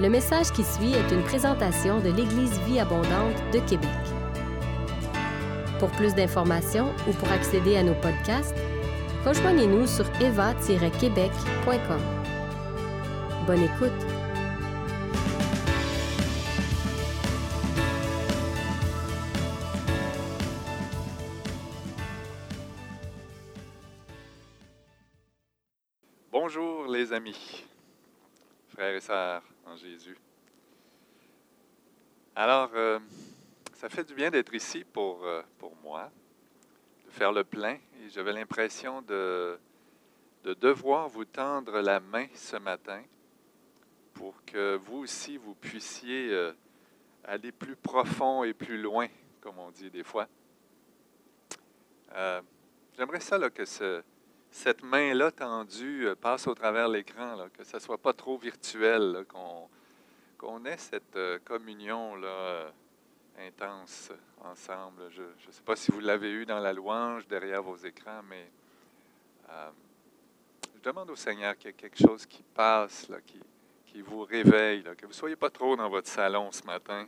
Le message qui suit est une présentation de l'Église Vie Abondante de Québec. Pour plus d'informations ou pour accéder à nos podcasts, rejoignez-nous sur eva-québec.com. Bonne écoute! Bonjour les amis, frères et sœurs Jésus. Alors, euh, ça fait du bien d'être ici pour, euh, pour moi, de faire le plein. Et j'avais l'impression de, de devoir vous tendre la main ce matin pour que vous aussi, vous puissiez euh, aller plus profond et plus loin, comme on dit des fois. J'aimerais ça que ce, cette main-là tendue euh, passe au travers l'écran, que ce ne soit pas trop virtuel, qu'on ait cette euh, communion là, euh, intense ensemble. Je ne sais pas si vous l'avez eu dans la louange derrière vos écrans, mais je demande au Seigneur qu'il y ait quelque chose qui passe, qui vous réveille, que vous ne soyez pas trop dans votre salon ce matin.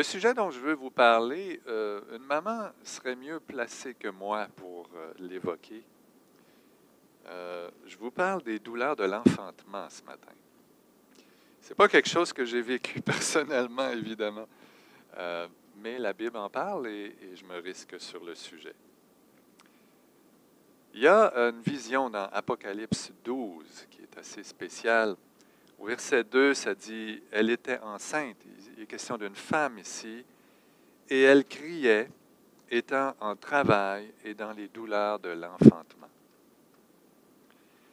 Le sujet dont je veux vous parler, euh, une maman serait mieux placée que moi pour euh, l'évoquer. Euh, je vous parle des douleurs de l'enfantement ce matin. Ce n'est pas quelque chose que j'ai vécu personnellement, évidemment, mais la Bible en parle et, et, je me risque sur le sujet. Il y a une vision dans Apocalypse 12 qui est assez spéciale. Au verset 2, ça dit, elle était enceinte. Il est question d'une femme ici. Et elle criait, étant en travail et dans les douleurs de l'enfantement.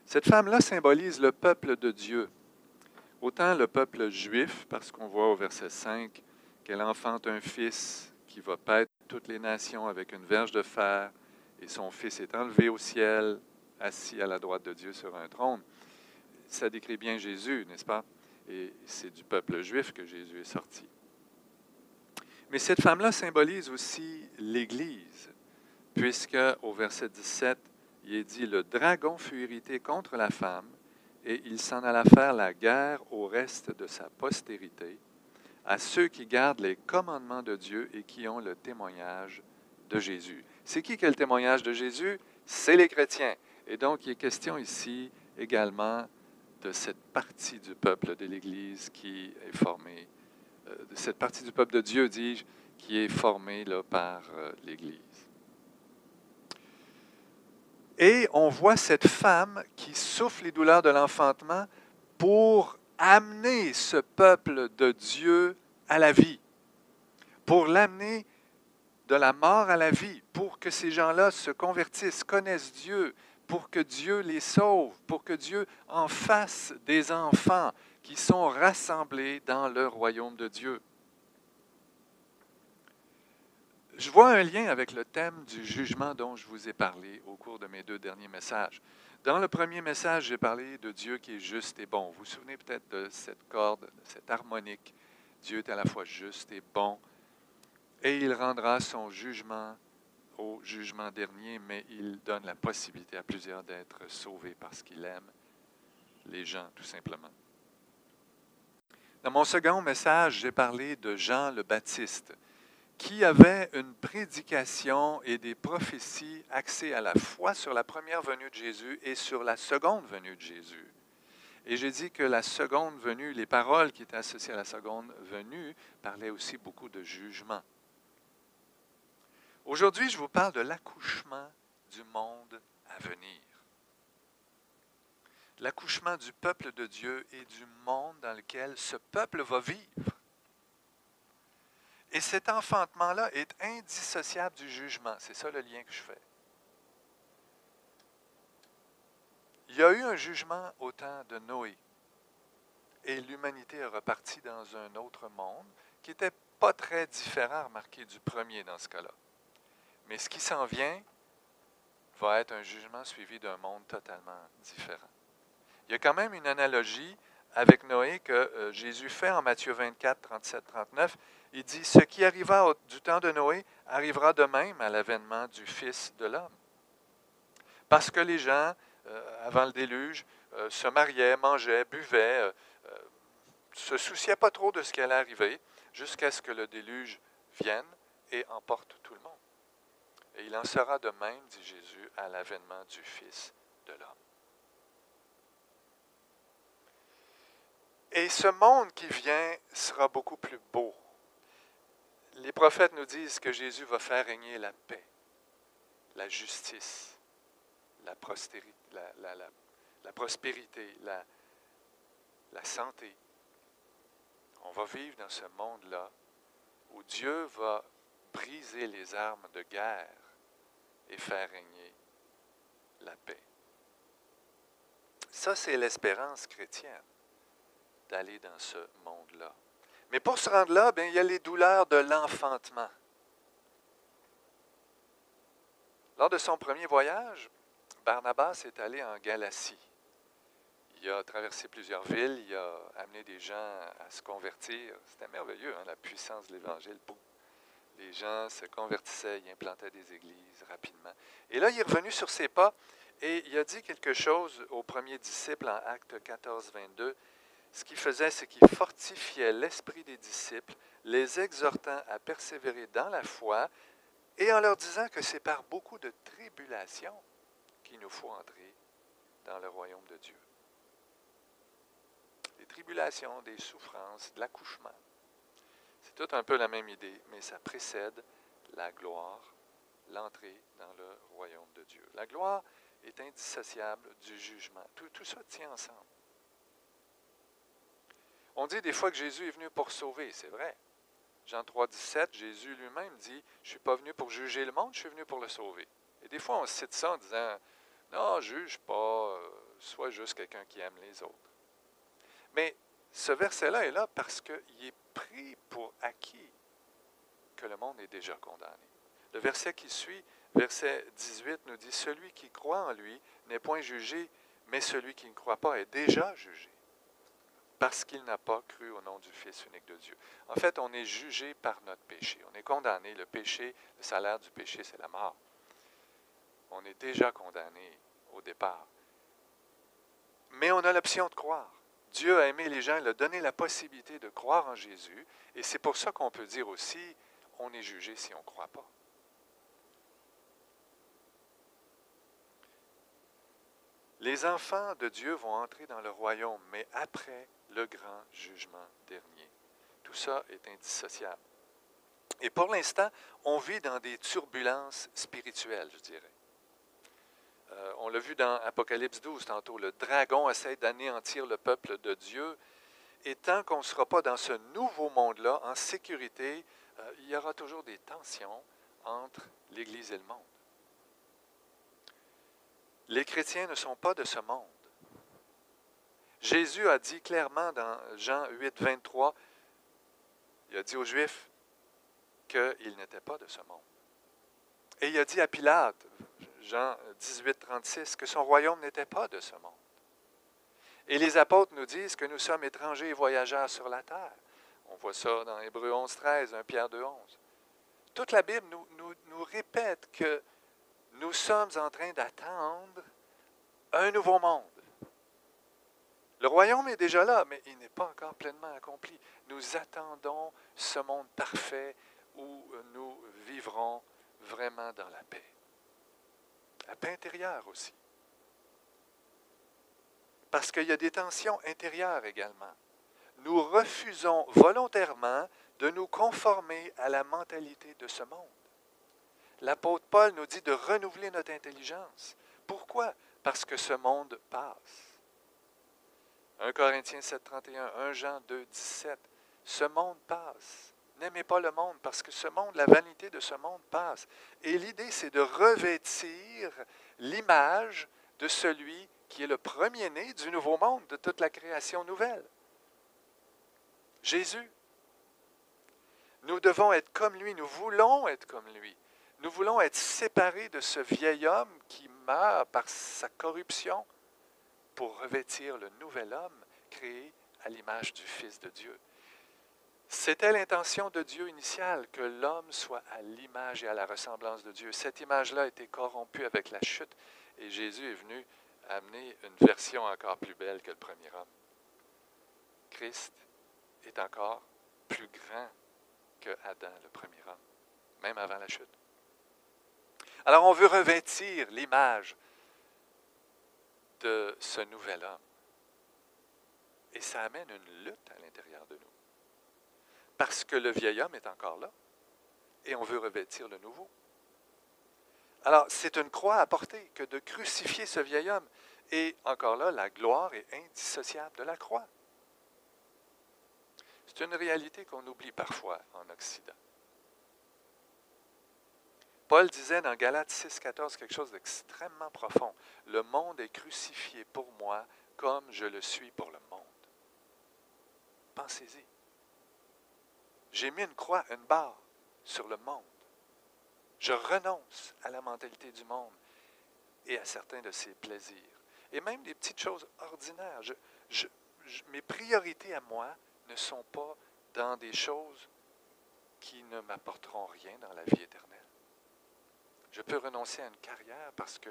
Cette femme-là symbolise le peuple de Dieu. Autant le peuple juif, parce qu'on voit au verset 5 qu'elle enfante un fils qui va paître toutes les nations avec une verge de fer, et son fils est enlevé au ciel, assis à la droite de Dieu sur un trône ça décrit bien Jésus, n'est-ce pas? Et c'est du peuple juif que Jésus est sorti. Mais cette femme-là symbolise aussi l'Église, puisque au verset 17, il est dit, le dragon fut irrité contre la femme, et il s'en alla faire la guerre au reste de sa postérité, à ceux qui gardent les commandements de Dieu et qui ont le témoignage de Jésus. C'est qui qui a le témoignage de Jésus? C'est les chrétiens. Et donc, il est question ici également de cette partie du peuple de l'Église qui est formée, euh, de cette partie du peuple de Dieu, dis-je, qui est formée là, par euh, l'Église. Et on voit cette femme qui souffle les douleurs de l'enfantement pour amener ce peuple de Dieu à la vie, pour l'amener de la mort à la vie, pour que ces gens-là se convertissent, connaissent Dieu, pour que Dieu les sauve, pour que Dieu en fasse des enfants qui sont rassemblés dans le royaume de Dieu. Je vois un lien avec le thème du jugement dont je vous ai parlé au cours de mes deux derniers messages. Dans le premier message, j'ai parlé de Dieu qui est juste et bon. Vous vous souvenez peut-être de cette corde, de cette harmonique? Dieu est à la fois juste et bon, et il rendra son jugement au jugement dernier, mais il donne la possibilité à plusieurs d'être sauvés parce qu'il aime les gens, tout simplement. Dans mon second message, j'ai parlé de Jean le Baptiste, qui avait une prédication et des prophéties axées à la fois sur la première venue de Jésus et sur la seconde venue de Jésus. Et j'ai dit que la seconde venue, les paroles qui étaient associées à la seconde venue, parlaient aussi beaucoup de jugement. Aujourd'hui, je vous parle de l'accouchement du monde à venir. L'accouchement du peuple de Dieu et du monde dans lequel ce peuple va vivre. Et cet enfantement-là est indissociable du jugement. C'est ça le lien que je fais. Il y a eu un jugement au temps de Noé. Et l'humanité est repartie dans un autre monde qui n'était pas très différent, remarquez, du premier dans ce cas-là. Mais ce qui s'en vient va être un jugement suivi d'un monde totalement différent. Il y a quand même une analogie avec Noé que euh, Jésus fait en Matthieu 24, 37, 39. Il dit, ce qui arriva du temps de Noé arrivera de même à l'avènement du Fils de l'homme. Parce que les gens, euh, avant le déluge, euh, se mariaient, mangeaient, buvaient, se souciaient pas trop de ce qui allait arriver, jusqu'à ce que le déluge vienne et emporte tout le monde. Et il en sera de même, dit Jésus, à l'avènement du Fils de l'homme. Et ce monde qui vient sera beaucoup plus beau. Les prophètes nous disent que Jésus va faire régner la paix, la justice, la, prospérité, la, santé. On va vivre dans ce monde-là où Dieu va briser les armes de guerre et faire régner la paix. Ça, c'est l'espérance chrétienne d'aller dans ce monde-là. Mais pour se rendre là, bien, il y a les douleurs de l'enfantement. Lors de son premier voyage, Barnabas est allé en Galatie. Il a traversé plusieurs villes, il a amené des gens à se convertir. C'était merveilleux, hein, la puissance de l'Évangile. Les gens se convertissaient, ils implantaient des églises rapidement. Et là, il est revenu sur ses pas et il a dit quelque chose aux premiers disciples en Acte 14, 22 ce qu'il faisait, c'est qu'il fortifiait l'esprit des disciples, les exhortant à persévérer dans la foi et en leur disant que c'est par beaucoup de tribulations qu'il nous faut entrer dans le royaume de Dieu. Des tribulations, des souffrances, de l'accouchement. Tout un peu la même idée, mais ça précède la gloire, l'entrée dans le royaume de Dieu. La gloire est indissociable du jugement. Tout, tout ça tient ensemble. On dit des fois que Jésus est venu pour sauver, c'est vrai. Jean 3, 17, Jésus lui-même dit Je ne suis pas venu pour juger le monde, je suis venu pour le sauver. Et des fois, on cite ça en disant Non, juge pas, euh, sois juste quelqu'un qui aime les autres. Mais ce verset-là est là parce qu'il est pris pour acquis que le monde est déjà condamné. Le verset qui suit, verset 18, nous dit Celui qui croit en lui n'est point jugé, mais celui qui ne croit pas est déjà jugé parce qu'il n'a pas cru au nom du Fils unique de Dieu. En fait, on est jugé par notre péché. On est condamné. Le péché, le salaire du péché, c'est la mort. On est déjà condamné au départ. Mais on a l'option de croire. Dieu a aimé les gens, il a donné la possibilité de croire en Jésus. Et c'est pour ça qu'on peut dire aussi, on est jugé si on ne croit pas. Les enfants de Dieu vont entrer dans le royaume, mais après le grand jugement dernier. Tout ça est indissociable. Et pour l'instant, on vit dans des turbulences spirituelles, je dirais. Euh, on l'a vu dans Apocalypse 12 tantôt, le dragon essaie d'anéantir le peuple de Dieu. Et tant qu'on ne sera pas dans ce nouveau monde-là, en sécurité, euh, il y aura toujours des tensions entre l'Église et le monde. Les chrétiens ne sont pas de ce monde. Jésus a dit clairement dans Jean 8, 23, il a dit aux Juifs qu'il n'était pas de ce monde. Et il a dit à Pilate, Jean 18, 36, que son royaume n'était pas de ce monde. Et les apôtres nous disent que nous sommes étrangers et voyageurs sur la terre. On voit ça dans Hébreu 11, 13, 1 Pierre 2, 11. Toute la Bible nous, nous, nous répète que nous sommes en train d'attendre un nouveau monde. Le royaume est déjà là, mais il n'est pas encore pleinement accompli. Nous attendons ce monde parfait où nous vivrons vraiment dans la paix. La paix intérieure aussi. Parce qu'il y a des tensions intérieures également. Nous refusons volontairement de nous conformer à la mentalité de ce monde. L'apôtre Paul nous dit de renouveler notre intelligence. Pourquoi? Parce que ce monde passe. 1 Corinthiens 7, 31, 1 Jean 2, 17. Ce monde passe. N'aimez pas le monde parce que ce monde, la vanité de ce monde passe. Et l'idée, c'est de revêtir l'image de celui qui est le premier-né du nouveau monde, de toute la création nouvelle. Jésus. Nous devons être comme lui, nous voulons être comme lui. Nous voulons être séparés de ce vieil homme qui meurt par sa corruption pour revêtir le nouvel homme créé à l'image du Fils de Dieu. C'était l'intention de Dieu initiale, que l'homme soit à l'image et à la ressemblance de Dieu. Cette image-là a été corrompue avec la chute et Jésus est venu amener une version encore plus belle que le premier homme. Christ est encore plus grand que Adam, le premier homme, même avant la chute. Alors on veut revêtir l'image de ce nouvel homme. Et ça amène une lutte à l'intérieur de nous. Parce que le vieil homme est encore là. Et on veut revêtir le nouveau. Alors, c'est une croix à porter que de crucifier ce vieil homme. Et encore là, la gloire est indissociable de la croix. C'est une réalité qu'on oublie parfois en Occident. Paul disait dans Galates 6, 14 quelque chose d'extrêmement profond. Le monde est crucifié pour moi comme je le suis pour le monde. Pensez-y. J'ai mis une croix, une barre sur le monde. Je renonce à la mentalité du monde et à certains de ses plaisirs. Et même des petites choses ordinaires. mes priorités à moi ne sont pas dans des choses qui ne m'apporteront rien dans la vie éternelle. Je peux renoncer à une carrière parce que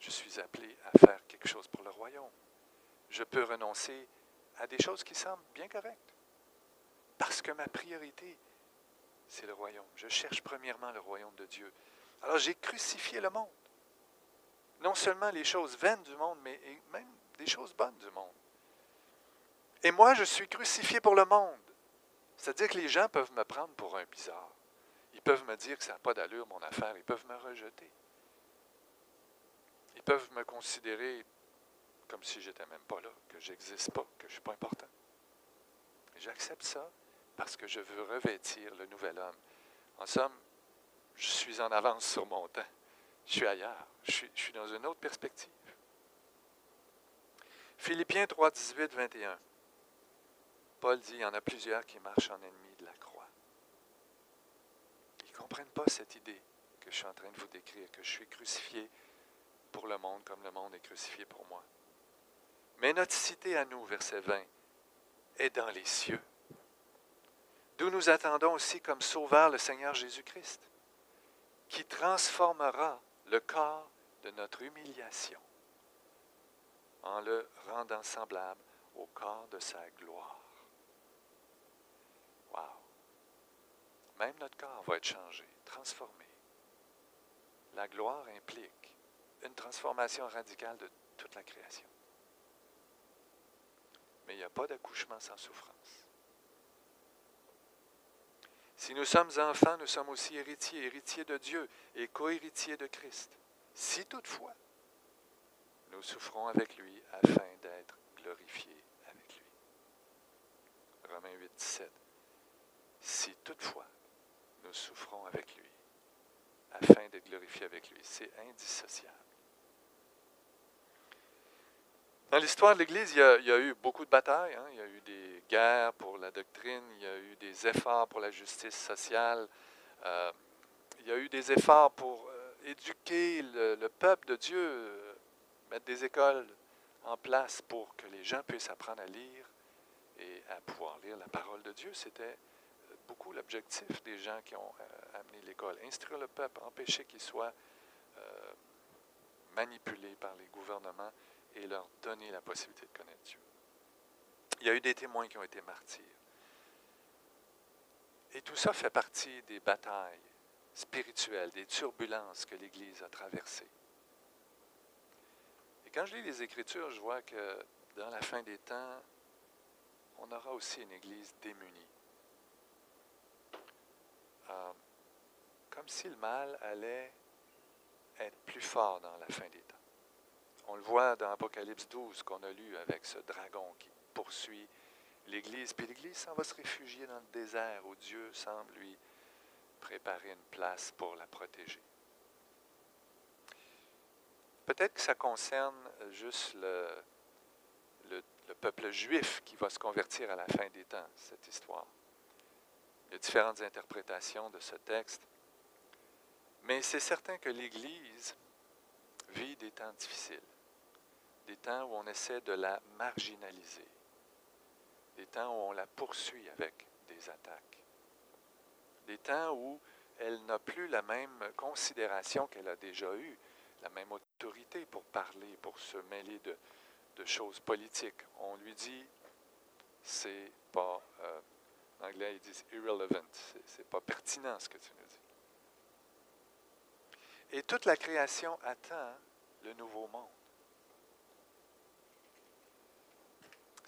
je suis appelé à faire quelque chose pour le royaume. Je peux renoncer à des choses qui semblent bien correctes parce que ma priorité, c'est le royaume. Je cherche premièrement le royaume de Dieu. Alors j'ai crucifié le monde. Non seulement les choses vaines du monde, mais même des choses bonnes du monde. Et moi, je suis crucifié pour le monde. C'est-à-dire que les gens peuvent me prendre pour un bizarre. Ils peuvent me dire que ça n'a pas d'allure, mon affaire. Ils peuvent me rejeter. Ils peuvent me considérer comme si j'étais même pas là, que j'existe pas, que je ne suis pas important. J'accepte ça parce que je veux revêtir le nouvel homme. En somme, je suis en avance sur mon temps. Je suis ailleurs. Je suis, dans une autre perspective. Philippiens 3, 18, 21. Paul dit, il y en a plusieurs qui marchent en ennemi de la croix. Ils ne comprennent pas cette idée que je suis en train de vous décrire, que je suis crucifié pour le monde comme le monde est crucifié pour moi. Mais notre cité à nous, verset 20, est dans les cieux d'où nous attendons aussi comme sauveur le Seigneur Jésus-Christ, qui transformera le corps de notre humiliation en le rendant semblable au corps de sa gloire. Wow! Même notre corps va être changé, transformé. La gloire implique une transformation radicale de toute la création. Mais il n'y a pas d'accouchement sans souffrance. Si nous sommes enfants, nous sommes aussi héritiers, héritiers de Dieu et co-héritiers de Christ. Si toutefois, nous souffrons avec lui afin d'être glorifiés avec lui. Romains 8, 17. Si toutefois, nous souffrons avec lui afin d'être glorifiés avec lui, c'est indissociable. Dans l'histoire de l'Église, il, y a eu beaucoup de batailles. Hein. Il y a eu des guerres pour la doctrine, il y a eu des efforts pour la justice sociale, euh, il y a eu des efforts pour euh, éduquer le, peuple de Dieu, euh, mettre des écoles en place pour que les gens puissent apprendre à lire et à pouvoir lire la parole de Dieu. C'était beaucoup l'objectif des gens qui ont amené l'école. Instruire le peuple, empêcher qu'il soit manipulé par les gouvernements et leur donner la possibilité de connaître Dieu. Il y a eu des témoins qui ont été martyrs. Et tout ça fait partie des batailles spirituelles, des turbulences que l'Église a traversées. Et quand je lis les Écritures, je vois que dans la fin des temps, on aura aussi une Église démunie. Euh, comme si le mal allait être plus fort dans la fin des temps. On le voit dans Apocalypse 12 qu'on a lu avec ce dragon qui poursuit l'Église. Puis l'Église s'en va se réfugier dans le désert où Dieu semble lui préparer une place pour la protéger. Peut-être que ça concerne juste le, le, le, peuple juif qui va se convertir à la fin des temps, cette histoire. Il y a différentes interprétations de ce texte. Mais c'est certain que l'Église vit des temps difficiles des temps où on essaie de la marginaliser, des temps où on la poursuit avec des attaques, des temps où elle n'a plus la même considération qu'elle a déjà eue. la même autorité pour parler, pour se mêler de, choses politiques. On lui dit, c'est pas, euh, en anglais ils disent irrelevant, c'est pas pertinent ce que tu nous dis. Et toute la création attend le nouveau monde.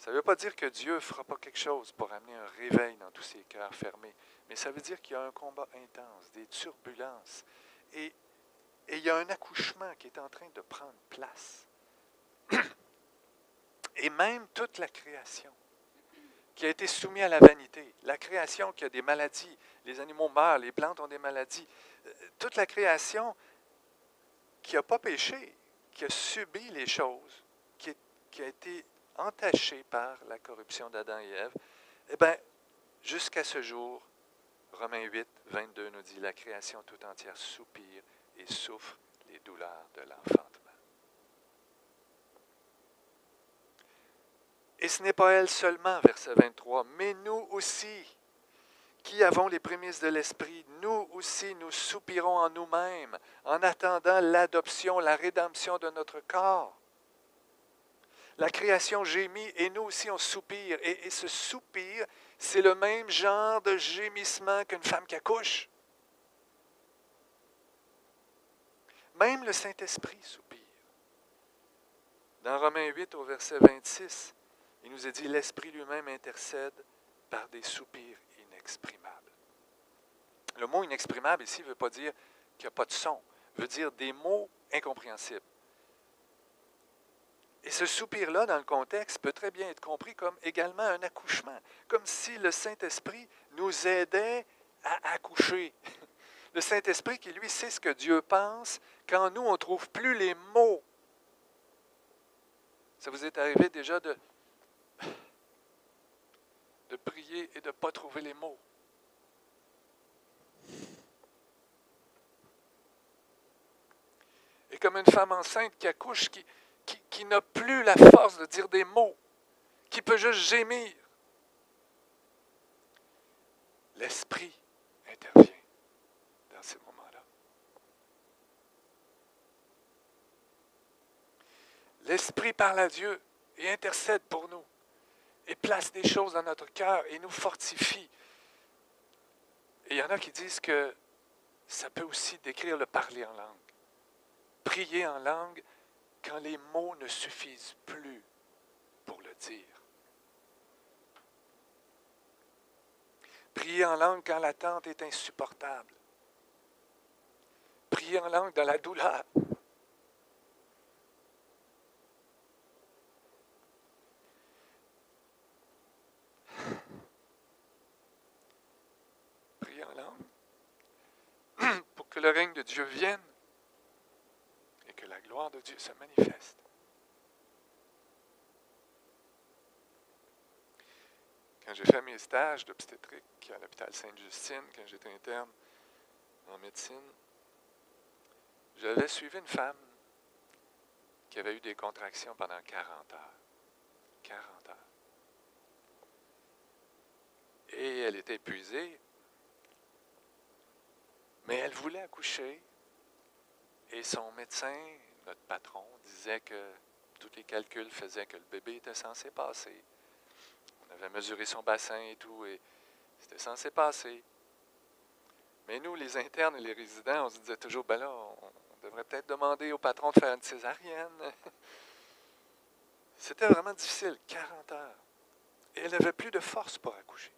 Ça ne veut pas dire que Dieu ne fera pas quelque chose pour amener un réveil dans tous ces cœurs fermés, mais ça veut dire qu'il y a un combat intense, des turbulences, et, il y a un accouchement qui est en train de prendre place. Et même toute la création qui a été soumise à la vanité, la création qui a des maladies, les animaux meurent, les plantes ont des maladies, euh, toute la création qui n'a pas péché, qui a subi les choses, qui a été entachée par la corruption d'Adam et Ève, eh bien, jusqu'à ce jour, Romains 8, 22 nous dit, la création tout entière soupire et souffre les douleurs de l'enfantement. Et ce n'est pas elle seulement, verset 23, mais nous aussi, qui avons les prémices de l'Esprit, nous aussi nous soupirons en nous-mêmes en attendant l'adoption, la rédemption de notre corps. La création gémit et nous aussi on soupire. Et, ce soupir, c'est le même genre de gémissement qu'une femme qui accouche. Même le Saint-Esprit soupire. Dans Romains 8 au verset 26, il nous est dit, l'Esprit lui-même intercède par des soupirs inexprimables. Le mot inexprimable ici ne veut pas dire qu'il n'y a pas de son, veut dire des mots incompréhensibles. Et ce soupir-là, dans le contexte, peut très bien être compris comme également un accouchement, comme si le Saint-Esprit nous aidait à accoucher. Le Saint-Esprit qui, lui, sait ce que Dieu pense quand nous, on ne trouve plus les mots. Ça vous est arrivé déjà de, de prier et de ne pas trouver les mots? Et comme une femme enceinte qui accouche, qui, qui, n'a plus la force de dire des mots, qui peut juste gémir. L'Esprit intervient dans ces moments-là. L'Esprit parle à Dieu et intercède pour nous et place des choses dans notre cœur et nous fortifie. Et il y en a qui disent que ça peut aussi décrire le parler en langue. Prier en langue quand les mots ne suffisent plus pour le dire. Prier en langue quand l'attente est insupportable. Prier en langue dans la douleur. Prier en langue pour que le règne de Dieu vienne de Dieu se manifeste. Quand j'ai fait mes stages d'obstétrique à l'hôpital Sainte-Justine, quand j'étais interne en médecine, j'avais suivi une femme qui avait eu des contractions pendant 40 heures. 40 heures. Et elle était épuisée, mais elle voulait accoucher. Et son médecin notre patron disait que tous les calculs faisaient que le bébé était censé passer. On avait mesuré son bassin et tout, et c'était censé passer. Mais nous, les internes et les résidents, on se disait toujours, ben là, on, devrait peut-être demander au patron de faire une césarienne. C'était vraiment difficile, 40 heures. Et elle n'avait plus de force pour accoucher.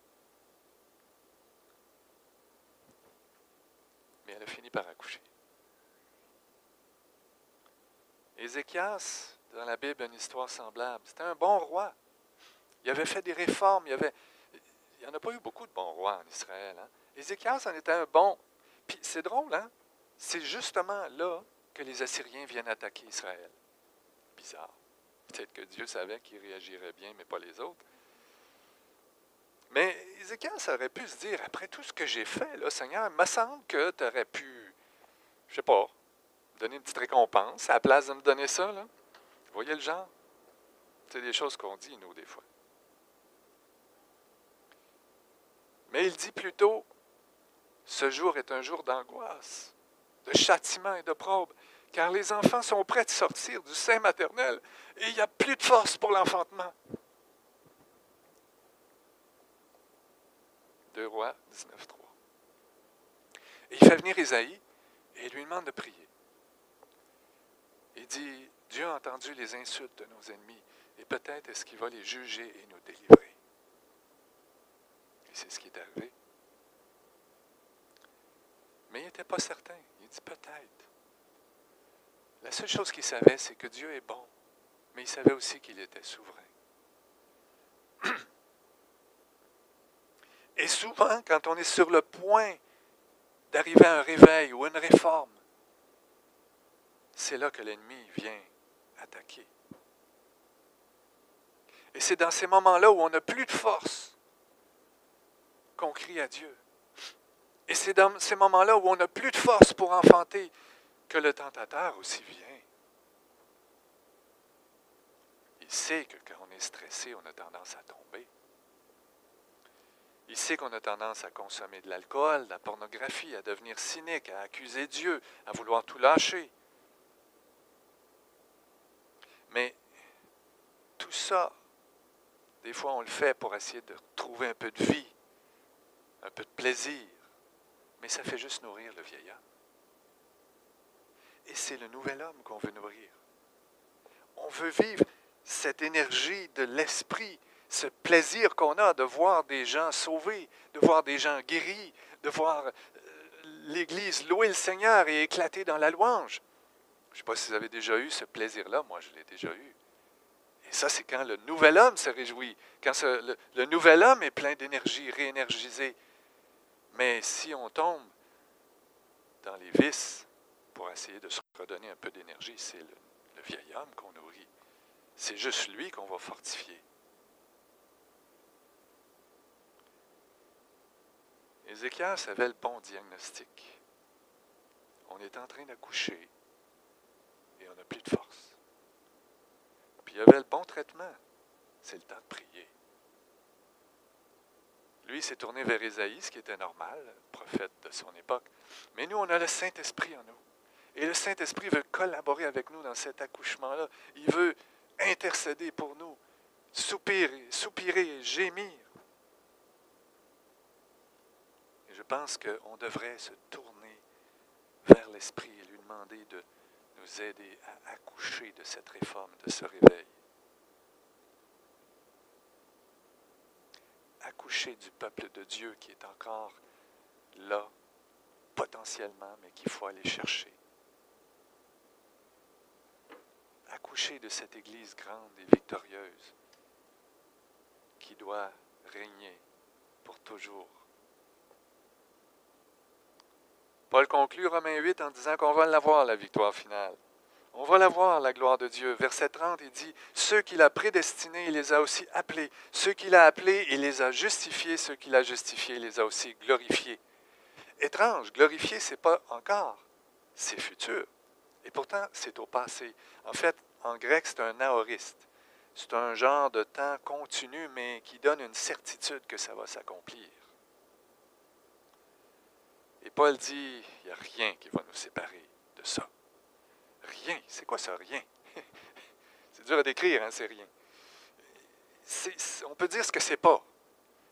Mais elle a fini par accoucher. Ézéchias, dans la Bible, a une histoire semblable. C'était un bon roi. Il avait fait des réformes. Il n'y en a pas eu beaucoup de bons rois en Israël. Hein? Ézéchias en était un bon. Puis c'est drôle, hein? C'est justement là que les Assyriens viennent attaquer Israël. Bizarre. Peut-être que Dieu savait qu'il réagirait bien, mais pas les autres. Mais Ézéchias aurait pu se dire, après tout ce que j'ai fait, Seigneur, il me semble que tu aurais pu, je sais pas, donner une petite récompense à la place de me donner ça. Là. Vous voyez le genre? C'est des choses qu'on dit, nous, des fois. Mais il dit plutôt, ce jour est un jour d'angoisse, de châtiment et de probe. car les enfants sont prêts de sortir du sein maternel et il n'y a plus de force pour l'enfantement. 2 Rois 19, 3. Et il fait venir Isaïe et il lui demande de prier. Il dit, Dieu a entendu les insultes de nos ennemis et peut-être est-ce qu'il va les juger et nous délivrer. Et c'est ce qui est arrivé. Mais il n'était pas certain. Il dit peut-être. La seule chose qu'il savait, c'est que Dieu est bon, mais il savait aussi qu'il était souverain. Et souvent, quand on est sur le point d'arriver à un réveil ou une réforme, c'est là que l'ennemi vient attaquer. Et c'est dans ces moments-là où on n'a plus de force qu'on crie à Dieu. Et c'est dans ces moments-là où on n'a plus de force pour enfanter que le tentateur aussi vient. Il sait que quand on est stressé, on a tendance à tomber. Il sait qu'on a tendance à consommer de l'alcool, de la pornographie, à devenir cynique, à accuser Dieu, à vouloir tout lâcher. Mais tout ça, des fois on le fait pour essayer de trouver un peu de vie, un peu de plaisir, mais ça fait juste nourrir le vieillard. Et c'est le nouvel homme qu'on veut nourrir. On veut vivre cette énergie de l'esprit ce plaisir qu'on a de voir des gens sauvés, de voir des gens guéris, de voir euh, l'Église louer le Seigneur et éclater dans la louange. Je ne sais pas si vous avez déjà eu ce plaisir-là, moi je l'ai déjà eu. Et ça, c'est quand le nouvel homme se réjouit, quand le, nouvel homme est plein d'énergie, réénergisé. Mais si on tombe dans les vices pour essayer de se redonner un peu d'énergie, c'est le, le vieil homme qu'on nourrit. C'est juste lui qu'on va fortifier. Ézéchias avait le bon diagnostic. On est en train d'accoucher plus de force. Puis il avait le bon traitement. C'est le temps de prier. Lui s'est tourné vers Ésaïe, ce qui était normal, prophète de son époque. Mais nous, on a le Saint-Esprit en nous. Et le Saint-Esprit veut collaborer avec nous dans cet accouchement-là. Il veut intercéder pour nous, soupirer, soupirer, gémir. je pense qu'on devrait se tourner vers l'Esprit et lui demander de nous aider à accoucher de cette réforme, de ce réveil. Accoucher du peuple de Dieu qui est encore là, potentiellement, mais qu'il faut aller chercher. Accoucher de cette Église grande et victorieuse qui doit régner pour toujours Paul conclut Romains 8 en disant qu'on va l'avoir, la victoire finale. On va la voir, la gloire de Dieu. Verset 30, il dit, Ceux qu'il a prédestinés, il les a aussi appelés. Ceux qu'il a appelés, il les a justifiés. Ceux qu'il a justifiés, il les a aussi glorifiés. Étrange, glorifié, c'est pas encore, c'est futur. Et pourtant, c'est au passé. En fait, en grec, c'est un aoriste. C'est un genre de temps continu, mais qui donne une certitude que ça va s'accomplir. Paul dit, il n'y a rien qui va nous séparer de ça. Rien. C'est quoi ça, rien? c'est dur à décrire, hein, c'est rien. on peut dire ce que c'est pas.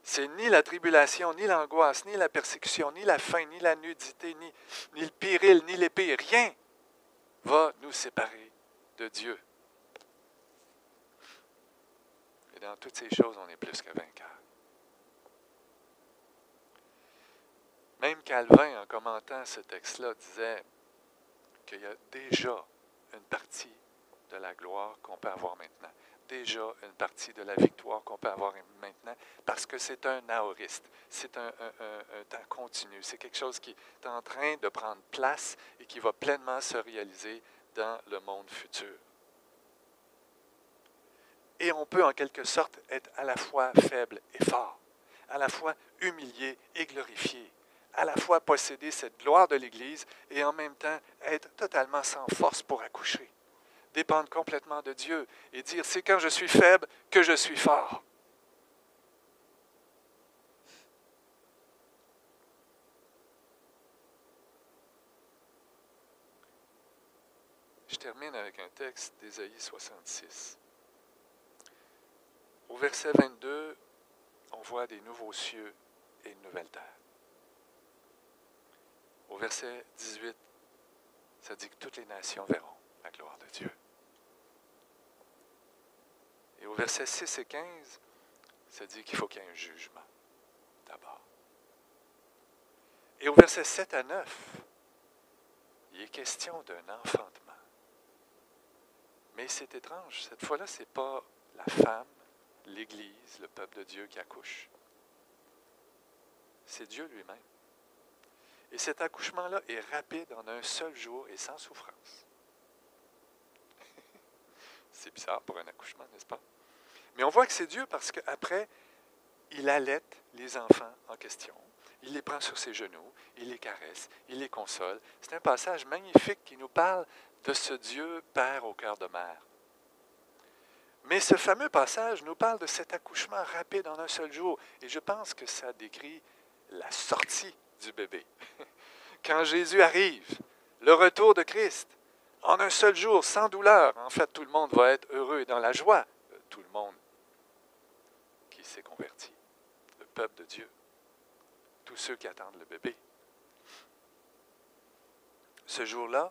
C'est ni la tribulation, ni l'angoisse, ni la persécution, ni la faim, ni la nudité, ni, ni le péril, ni l'épée. Rien va nous séparer de Dieu. Et dans toutes ces choses, on est plus que vainqueurs. Même Calvin, en commentant ce texte-là, disait qu'il y a déjà une partie de la gloire qu'on peut avoir maintenant. Déjà une partie de la victoire qu'on peut avoir maintenant, parce que c'est un aoriste, c'est un, temps continu, c'est quelque chose qui est en train de prendre place et qui va pleinement se réaliser dans le monde futur. Et on peut en quelque sorte être à la fois faible et fort, à la fois humilié et glorifié, à la fois posséder cette gloire de l'Église et en même temps être totalement sans force pour accoucher. Dépendre complètement de Dieu et dire, c'est quand je suis faible que je suis fort. termine avec un texte d'Ésaïe 66. Au verset 22, on voit des nouveaux cieux et une nouvelle terre. Au verset 18, ça dit que toutes les nations verront la gloire de Dieu. Et au verset 6 et 15, ça dit qu'il faut qu'il y ait un jugement d'abord. Et au verset 7 à 9, il est question d'un enfantement. Mais c'est étrange, cette fois-là, ce n'est pas la femme, l'Église, le peuple de Dieu qui accouche. C'est Dieu lui-même. Et cet accouchement-là est rapide en un seul jour et sans souffrance. c'est bizarre pour un accouchement, n'est-ce pas? Mais on voit que c'est Dieu parce qu'après, il allaite les enfants en question. Il les prend sur ses genoux, il les caresse, il les console. C'est un passage magnifique qui nous parle de ce Dieu Père au cœur de mère. Mais ce fameux passage nous parle de cet accouchement rapide en un seul jour. Et je pense que ça décrit la sortie du bébé. Quand Jésus arrive, le retour de Christ, en un seul jour, sans douleur, en fait, tout le monde va être heureux et dans la joie. Tout le monde qui s'est converti, le peuple de Dieu, tous ceux qui attendent le bébé. Ce jour-là,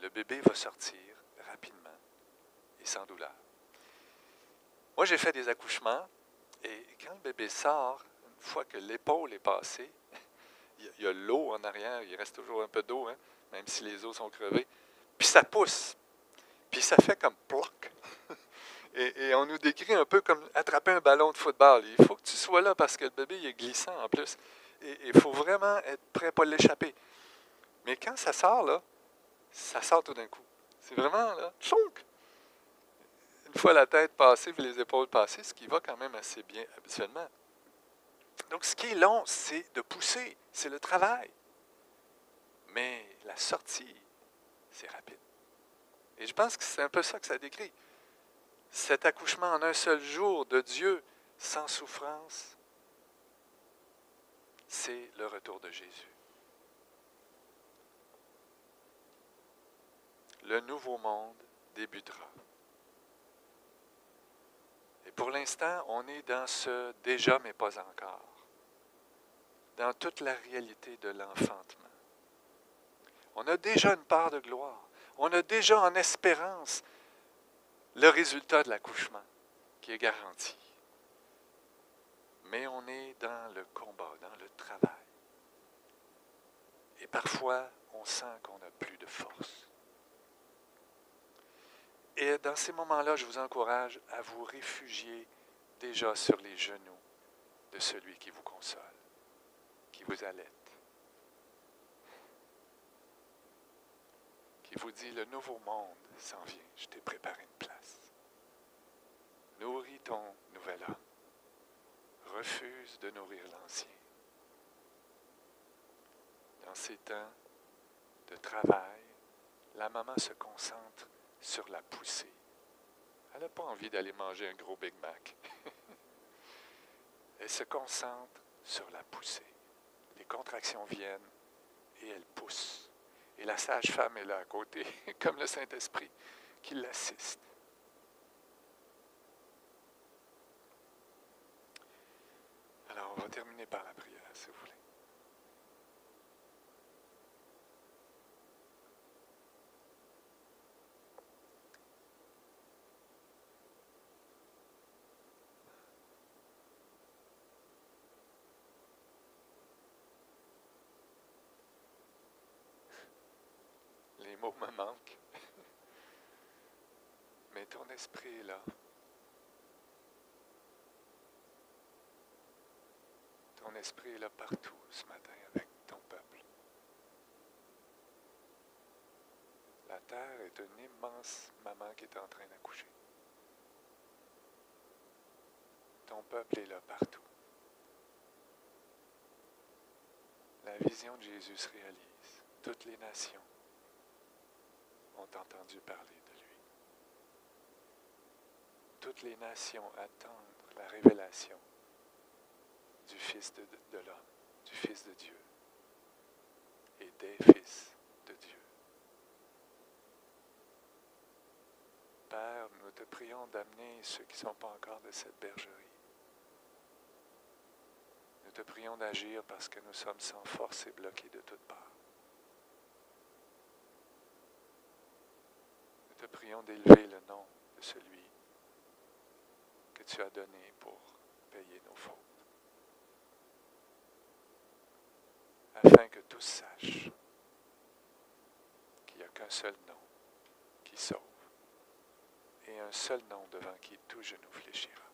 le bébé va sortir rapidement et sans douleur. Moi, j'ai fait des accouchements et quand le bébé sort, une fois que l'épaule est passée, il y a l'eau en arrière, il reste toujours un peu d'eau, hein, même si les os sont crevés, puis ça pousse, puis ça fait comme ploc. Et, on nous décrit un peu comme attraper un ballon de football. Il faut que tu sois là parce que le bébé est glissant en plus. Et il faut vraiment être prêt pour l'échapper. Mais quand ça sort, là, ça sort tout d'un coup. C'est vraiment là! Une fois la tête passée et les épaules passées, ce qui va quand même assez bien habituellement. Donc, ce qui est long, c'est de pousser, c'est le travail. Mais la sortie, c'est rapide. Et je pense que c'est un peu ça que ça décrit. Cet accouchement en un seul jour de Dieu, sans souffrance, c'est le retour de Jésus. Le nouveau monde débutera. Et pour l'instant, on est dans ce déjà mais pas encore, dans toute la réalité de l'enfantement. On a déjà une part de gloire. On a déjà en espérance le résultat de l'accouchement qui est garanti. Mais on est dans le combat, dans le travail. Et parfois, on sent qu'on n'a plus de force. Et dans ces moments-là, je vous encourage à vous réfugier déjà sur les genoux de celui qui vous console, qui vous dit, le nouveau monde s'en vient, je t'ai préparé une place. Nourris ton nouvel homme. Refuse de nourrir l'ancien. Dans ces temps de travail, la maman se concentre sur la poussée. Elle n'a pas envie d'aller manger un gros Big Mac. elle se concentre sur la poussée. Les contractions viennent et elle pousse. Et la sage-femme est là à côté, comme le Saint-Esprit, qui l'assiste. Alors, on va terminer par la prière, si vous voulez. Les mots me manquent. Mais ton esprit est là. Ton esprit est là partout ce matin avec ton peuple. La terre est une immense maman qui est en train d'accoucher. Ton peuple est là partout. La vision de Jésus se réalise. Toutes les nations entendu parler de lui. Toutes les nations attendent la révélation du Fils de, de l'homme, du Fils de Dieu et des fils de Dieu. Père, nous te prions d'amener ceux qui ne sont pas encore de cette bergerie. Nous te prions d'agir parce que nous sommes sans force et bloqués de toutes parts. Nous te d'élever le nom de celui que tu as donné pour payer nos fautes. Afin que tous sachent qu'il n'y a qu'un seul nom qui sauve et un seul nom devant qui tout genou fléchira.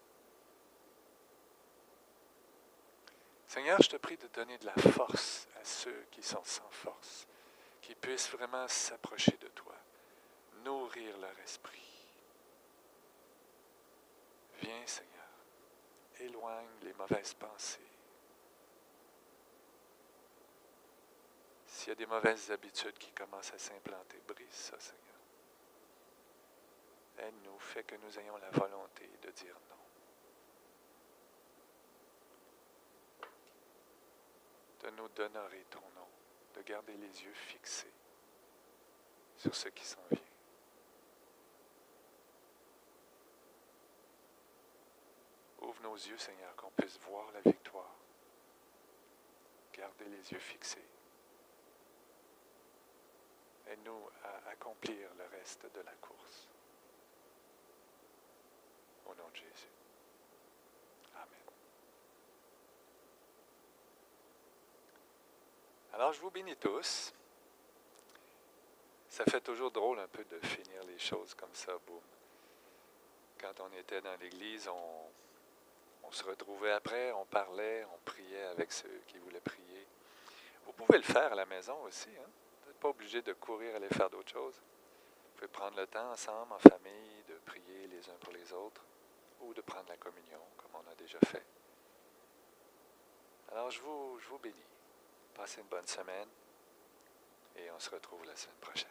Seigneur, je te prie de donner de la force à ceux qui sont sans force, qui puissent vraiment s'approcher de toi, nourrir leur esprit. Viens, Seigneur, éloigne les mauvaises pensées. S'il y a des mauvaises habitudes qui commencent à s'implanter, brise ça, Seigneur. Aide-nous, fais que nous ayons la volonté de dire non. De nous d'honorer ton nom, de garder les yeux fixés sur ce qui s'en vient. Nos yeux, Seigneur, qu'on puisse voir la victoire. Garder les yeux fixés. Aide-nous à accomplir le reste de la course. Au nom de Jésus. Amen. Alors, je vous bénis tous. Ça fait toujours drôle un peu de finir les choses comme ça, boum. Quand on était dans l'église, on, on se retrouvait après, on parlait, on priait avec ceux qui voulaient prier. Vous pouvez le faire à la maison aussi. Hein? Vous n'êtes pas obligé de courir aller faire d'autres choses. Vous pouvez prendre le temps ensemble, en famille, de prier les uns pour les autres, ou de prendre la communion, comme on a déjà fait. Alors, je vous, je vous bénis. Passez une bonne semaine et on se retrouve la semaine prochaine.